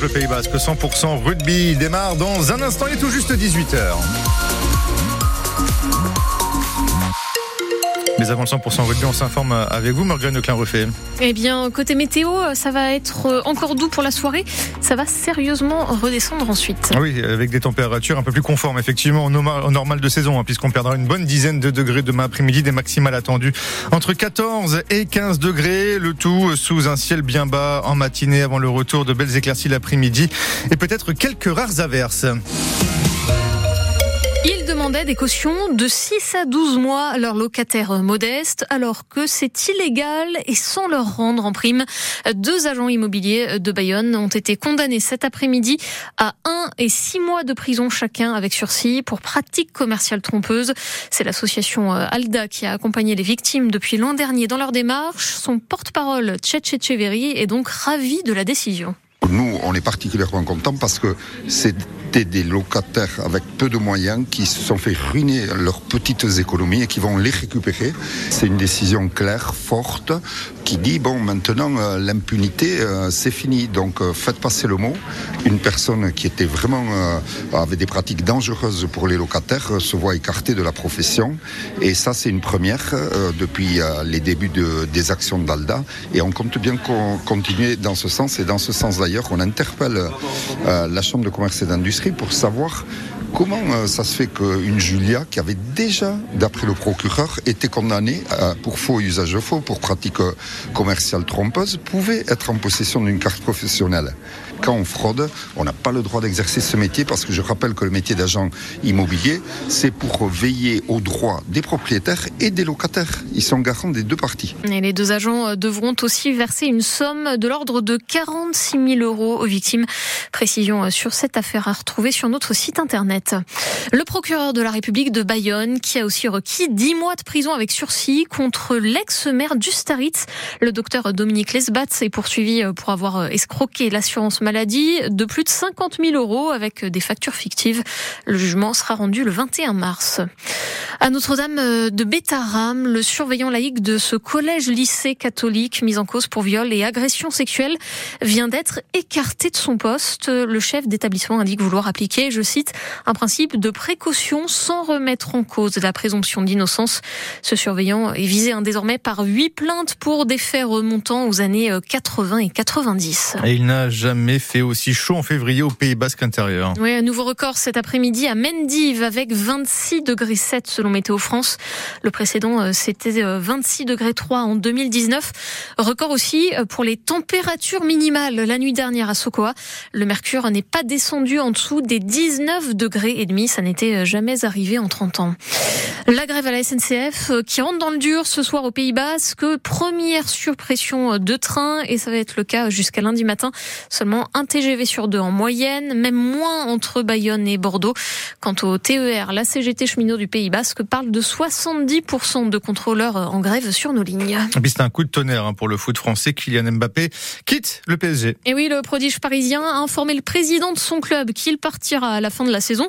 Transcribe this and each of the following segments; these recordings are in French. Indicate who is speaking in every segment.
Speaker 1: le Pays Basque. 100% rugby démarre dans un instant. Il est tout juste 18h. Mais avant le 100% rugby, on s'informe avec vous, Morgane Leclin-Refait.
Speaker 2: Eh bien, côté météo, ça va être encore doux pour la soirée. Ça va sérieusement redescendre ensuite.
Speaker 1: Oui, avec des températures un peu plus conformes, effectivement, au normal, de saison, hein, puisqu'on perdra une bonne dizaine de degrés demain après-midi, des maximales attendues entre 14 et 15 degrés, le tout sous un ciel bien bas en matinée avant le retour de belles éclaircies l'après-midi et peut-être quelques rares averses
Speaker 2: demandaient des cautions de 6 à 12 mois à leurs locataires modestes, alors que c'est illégal et sans leur rendre en prime. Deux agents immobiliers de Bayonne ont été condamnés cet après-midi à 1 et 6 mois de prison chacun avec sursis pour pratique commerciale trompeuse. C'est l'association euh, ALDA qui a accompagné les victimes depuis l'an dernier dans leur démarche. Son porte-parole, Tchetcheveri, est donc ravi de la décision.
Speaker 3: Nous, on est particulièrement contents parce que c'est des locataires avec peu de moyens qui se sont fait ruiner leurs petites économies et qui vont les récupérer. C'est une décision claire, forte, qui dit bon maintenant euh, l'impunité euh, c'est fini. Donc euh, faites passer le mot. Une personne qui était vraiment avait des pratiques dangereuses pour les locataires se voit écartée de la profession et ça c'est une première depuis les débuts de, des actions d'Alda et on compte bien continuer dans ce sens et dans ce sens d'ailleurs on interpelle la chambre de commerce et d'industrie pour savoir comment euh, ça se fait qu'une Julia, qui avait déjà, d'après le procureur, été condamnée euh, pour faux usage de faux, pour pratique euh, commerciale trompeuse, pouvait être en possession d'une carte professionnelle? Quand on fraude, on n'a pas le droit d'exercer ce métier parce que je rappelle que le métier d'agent immobilier, c'est pour veiller aux droits des propriétaires et des locataires. Ils sont garants des deux parties.
Speaker 2: Et les deux agents devront aussi verser une somme de l'ordre de 46 000 euros aux victimes. Précision sur cette affaire à retrouver sur notre site internet. Le procureur de la République de Bayonne qui a aussi requis 10 mois de prison avec sursis contre l'ex-maire d'Ustaritz. Le docteur Dominique Lesbat est poursuivi pour avoir escroqué l'assurance maladie de plus de 50 000 euros avec des factures fictives. Le jugement sera rendu le 21 mars. À Notre-Dame de Bétaram, le surveillant laïque de ce collège-lycée catholique mis en cause pour viol et agression sexuelle vient d'être écarté de son poste. Le chef d'établissement indique vouloir appliquer, je cite, un principe de précaution sans remettre en cause la présomption d'innocence. Ce surveillant est visé hein, désormais par huit plaintes pour des faits remontant aux années 80 et 90.
Speaker 1: Et il n'a jamais fait aussi chaud en février au Pays Basque intérieur.
Speaker 2: Oui, un nouveau record cet après-midi à Mendive avec 26 degrés 7 selon Météo France. Le précédent, euh, c'était 26 euh, degrés 3 en 2019. Record aussi euh, pour les températures minimales la nuit dernière à Sokoa. Le mercure n'est pas descendu en dessous des 19 degrés et demi. Ça n'était jamais arrivé en 30 ans. La grève à la SNCF qui rentre dans le dur ce soir au Pays Basque. Première surpression de train et ça va être le cas jusqu'à lundi matin. Seulement un TGV sur deux en moyenne, même moins entre Bayonne et Bordeaux. Quant au TER, la CGT cheminot du Pays Basque parle de 70% de contrôleurs en grève sur nos lignes.
Speaker 1: C'est un coup de tonnerre hein, pour le foot français. Kylian Mbappé quitte le PSG.
Speaker 2: Et oui, le prodige parisien a informé le président de son club qu'il partira à la fin de la saison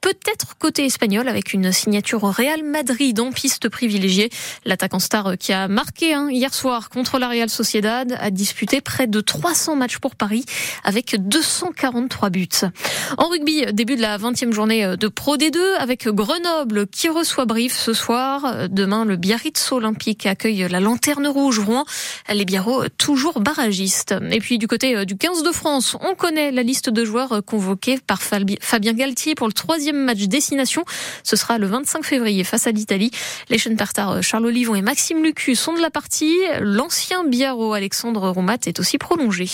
Speaker 2: peut-être côté espagnol avec une signature au Real Madrid en piste privilégiée. L'attaquant star qui a marqué hein, hier soir contre la Real Sociedad a disputé près de 300 matchs pour Paris avec 243 buts. En rugby, début de la 20e journée de Pro D2 avec Grenoble qui reçoit Brive ce soir. Demain, le Biarritz Olympique accueille la Lanterne Rouge Rouen. Les Biarros toujours barragistes. Et puis du côté du 15 de France, on connaît la liste de joueurs convoqués par Fabien Galtier pour le troisième match destination. Ce sera le 25 février face à l'Italie. Les Partar euh, Charles Olivon et Maxime Lucu sont de la partie. L'ancien Biarro Alexandre Roumat est aussi prolongé.